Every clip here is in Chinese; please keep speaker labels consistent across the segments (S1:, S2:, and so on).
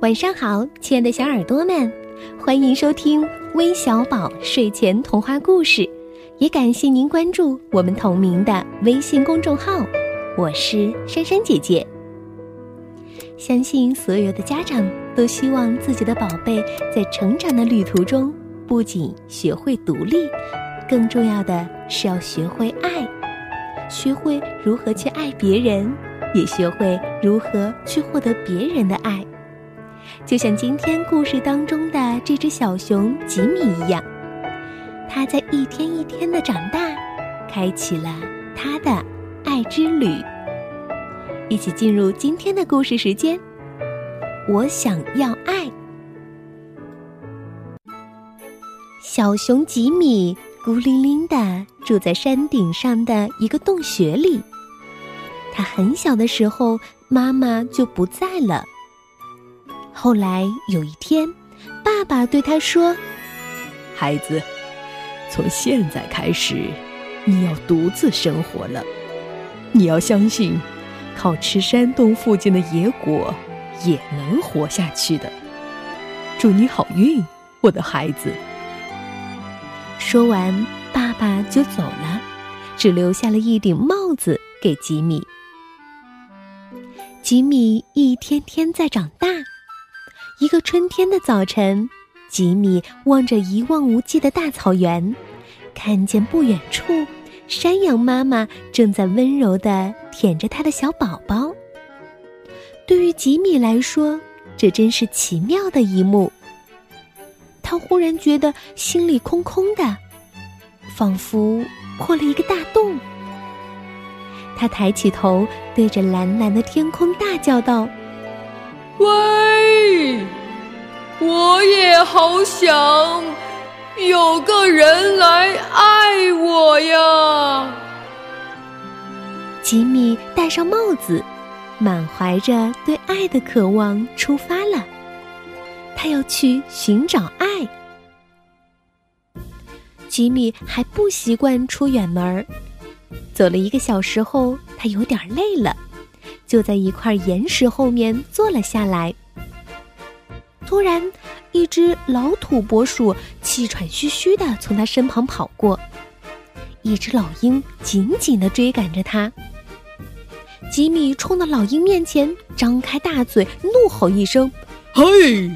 S1: 晚上好，亲爱的小耳朵们，欢迎收听微小宝睡前童话故事，也感谢您关注我们同名的微信公众号。我是珊珊姐姐。相信所有的家长都希望自己的宝贝在成长的旅途中，不仅学会独立，更重要的是要学会爱，学会如何去爱别人，也学会如何去获得别人的爱。就像今天故事当中的这只小熊吉米一样，它在一天一天的长大，开启了它的爱之旅。一起进入今天的故事时间。我想要爱。小熊吉米孤零零的住在山顶上的一个洞穴里。他很小的时候，妈妈就不在了。后来有一天，爸爸对他说：“
S2: 孩子，从现在开始，你要独自生活了。你要相信，靠吃山洞附近的野果也能活下去的。祝你好运，我的孩子。”
S1: 说完，爸爸就走了，只留下了一顶帽子给吉米。吉米一天天在长大。一个春天的早晨，吉米望着一望无际的大草原，看见不远处，山羊妈妈正在温柔地舔着它的小宝宝。对于吉米来说，这真是奇妙的一幕。他忽然觉得心里空空的，仿佛破了一个大洞。他抬起头，对着蓝蓝的天空大叫道：“
S3: 喂！”我也好想有个人来爱我呀！
S1: 吉米戴上帽子，满怀着对爱的渴望出发了。他要去寻找爱。吉米还不习惯出远门，走了一个小时后，他有点累了，就在一块岩石后面坐了下来。突然，一只老土拨鼠气喘吁吁地从他身旁跑过，一只老鹰紧紧地追赶着他。吉米冲到老鹰面前，张开大嘴，怒吼一声：“
S3: 嘿！”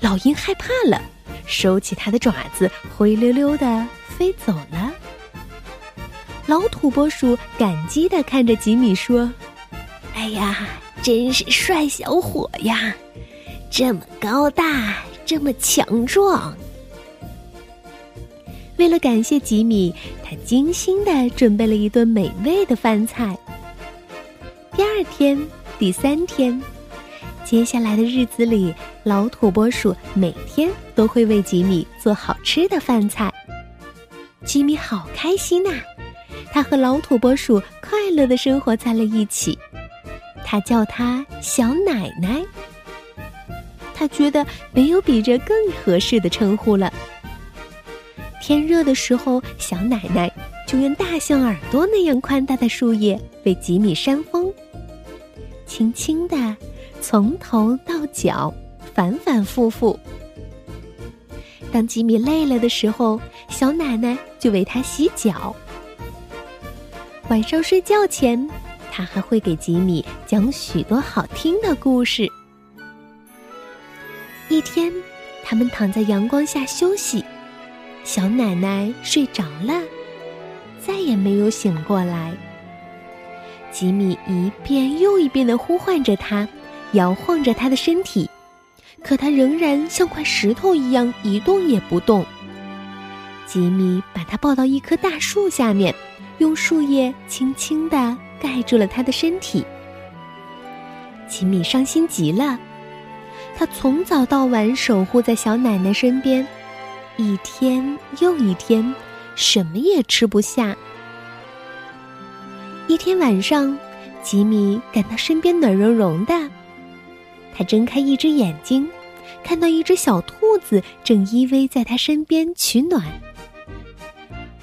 S1: 老鹰害怕了，收起它的爪子，灰溜溜地飞走了。老土拨鼠感激地看着吉米说：“哎呀，真是帅小伙呀！”这么高大，这么强壮。为了感谢吉米，他精心的准备了一顿美味的饭菜。第二天、第三天，接下来的日子里，老土拨鼠每天都会为吉米做好吃的饭菜。吉米好开心呐，他和老土拨鼠快乐的生活在了一起。他叫他小奶奶。他觉得没有比这更合适的称呼了。天热的时候，小奶奶就用大象耳朵那样宽大的树叶为吉米扇风，轻轻的从头到脚，反反复复。当吉米累了的时候，小奶奶就为他洗脚。晚上睡觉前，他还会给吉米讲许多好听的故事。一天，他们躺在阳光下休息，小奶奶睡着了，再也没有醒过来。吉米一遍又一遍的呼唤着她，摇晃着她的身体，可她仍然像块石头一样一动也不动。吉米把她抱到一棵大树下面，用树叶轻轻的盖住了她的身体。吉米伤心极了。他从早到晚守护在小奶奶身边，一天又一天，什么也吃不下。一天晚上，吉米感到身边暖融融的，他睁开一只眼睛，看到一只小兔子正依偎在他身边取暖。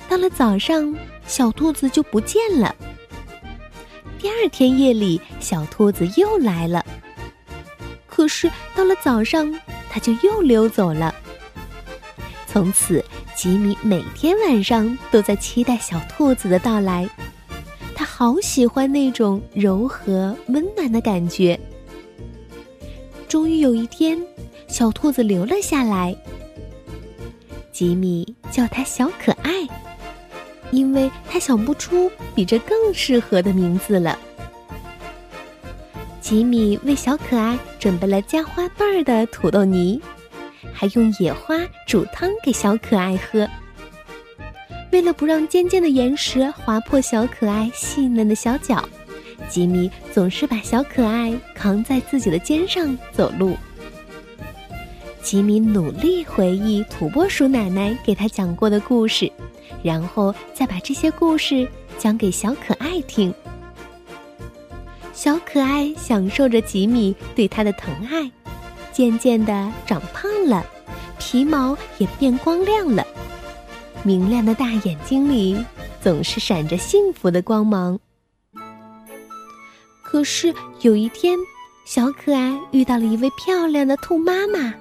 S1: 到了早上，小兔子就不见了。第二天夜里，小兔子又来了。可是到了早上，它就又溜走了。从此，吉米每天晚上都在期待小兔子的到来。他好喜欢那种柔和温暖的感觉。终于有一天，小兔子留了下来。吉米叫它小可爱，因为他想不出比这更适合的名字了。吉米为小可爱准备了加花瓣儿的土豆泥，还用野花煮汤给小可爱喝。为了不让尖尖的岩石划破小可爱细嫩的小脚，吉米总是把小可爱扛在自己的肩上走路。吉米努力回忆土拨鼠奶奶给他讲过的故事，然后再把这些故事讲给小可爱听。小可爱享受着吉米对它的疼爱，渐渐的长胖了，皮毛也变光亮了。明亮的大眼睛里总是闪着幸福的光芒。可是有一天，小可爱遇到了一位漂亮的兔妈妈，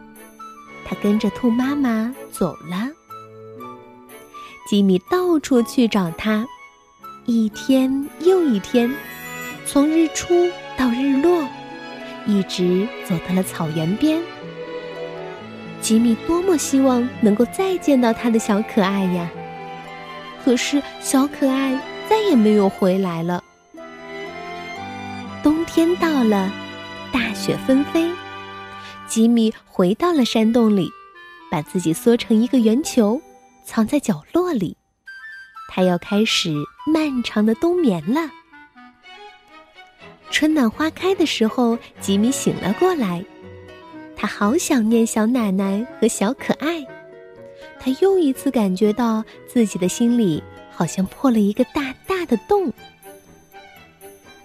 S1: 它跟着兔妈妈走了。吉米到处去找它，一天又一天，从日出到日落，一直走到了草原边。吉米多么希望能够再见到他的小可爱呀！可是小可爱再也没有回来了。冬天到了，大雪纷飞，吉米回到了山洞里，把自己缩成一个圆球，藏在角落里。他要开始漫长的冬眠了。春暖花开的时候，吉米醒了过来。他好想念小奶奶和小可爱，他又一次感觉到自己的心里好像破了一个大大的洞。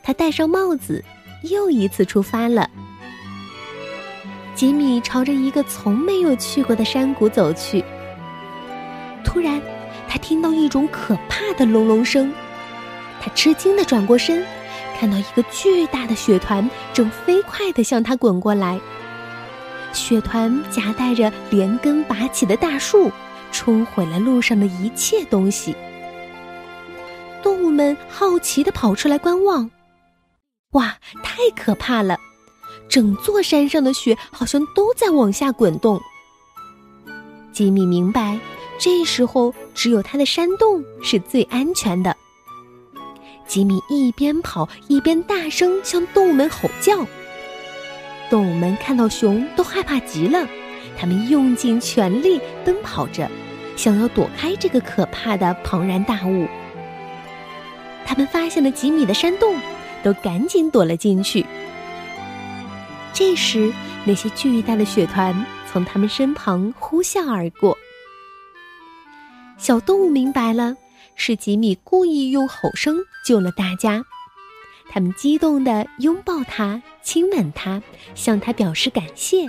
S1: 他戴上帽子，又一次出发了。吉米朝着一个从没有去过的山谷走去。突然，他听到一种可怕的隆隆声，他吃惊的转过身，看到一个巨大的雪团正飞快的向他滚过来。雪团夹带着连根拔起的大树，冲毁了路上的一切东西。动物们好奇地跑出来观望。哇，太可怕了！整座山上的雪好像都在往下滚动。吉米明白，这时候只有他的山洞是最安全的。吉米一边跑一边大声向动物们吼叫。动物们看到熊都害怕极了，他们用尽全力奔跑着，想要躲开这个可怕的庞然大物。他们发现了吉米的山洞，都赶紧躲了进去。这时，那些巨大的雪团从他们身旁呼啸而过。小动物明白了，是吉米故意用吼声救了大家。他们激动地拥抱他，亲吻他，向他表示感谢。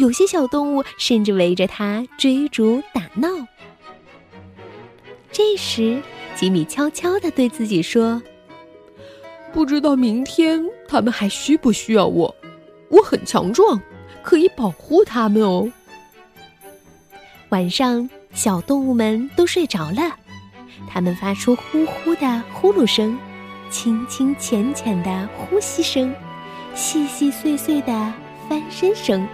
S1: 有些小动物甚至围着他追逐打闹。这时，吉米悄悄地对自己说：“
S3: 不知道明天他们还需不需要我？我很强壮，可以保护他们哦。”
S1: 晚上，小动物们都睡着了，它们发出呼呼的呼噜声。轻轻浅浅的呼吸声，细细碎碎的翻身声。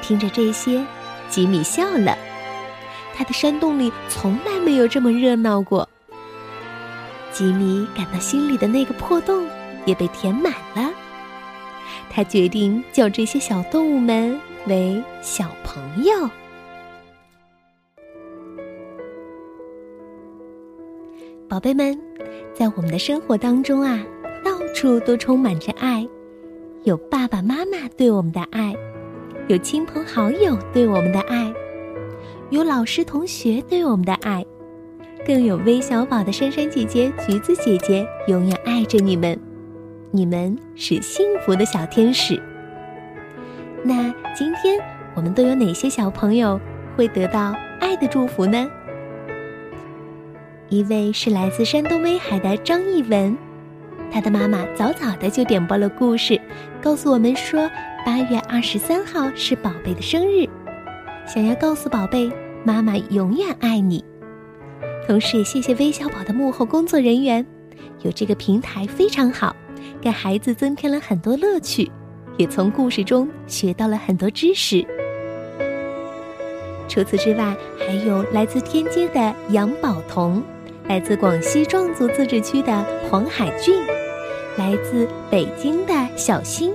S1: 听着这些，吉米笑了。他的山洞里从来没有这么热闹过。吉米感到心里的那个破洞也被填满了。他决定叫这些小动物们为小朋友。宝贝们。在我们的生活当中啊，到处都充满着爱，有爸爸妈妈对我们的爱，有亲朋好友对我们的爱，有老师同学对我们的爱，更有微小宝的珊珊姐姐、橘子姐姐永远爱着你们，你们是幸福的小天使。那今天我们都有哪些小朋友会得到爱的祝福呢？一位是来自山东威海的张艺文，他的妈妈早早的就点播了故事，告诉我们说，八月二十三号是宝贝的生日，想要告诉宝贝，妈妈永远爱你。同时也谢谢微小宝的幕后工作人员，有这个平台非常好，给孩子增添了很多乐趣，也从故事中学到了很多知识。除此之外，还有来自天津的杨宝彤，来自广西壮族自治区的黄海俊，来自北京的小新，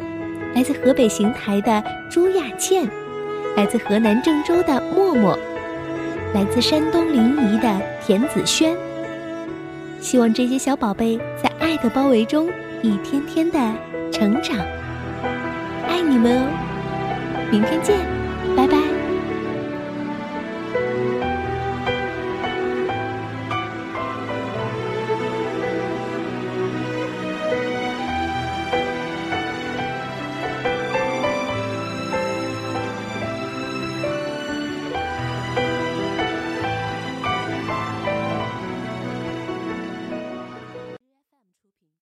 S1: 来自河北邢台的朱亚倩，来自河南郑州的默默，来自山东临沂的田子轩。希望这些小宝贝在爱的包围中一天天的成长。爱你们哦！明天见，拜拜。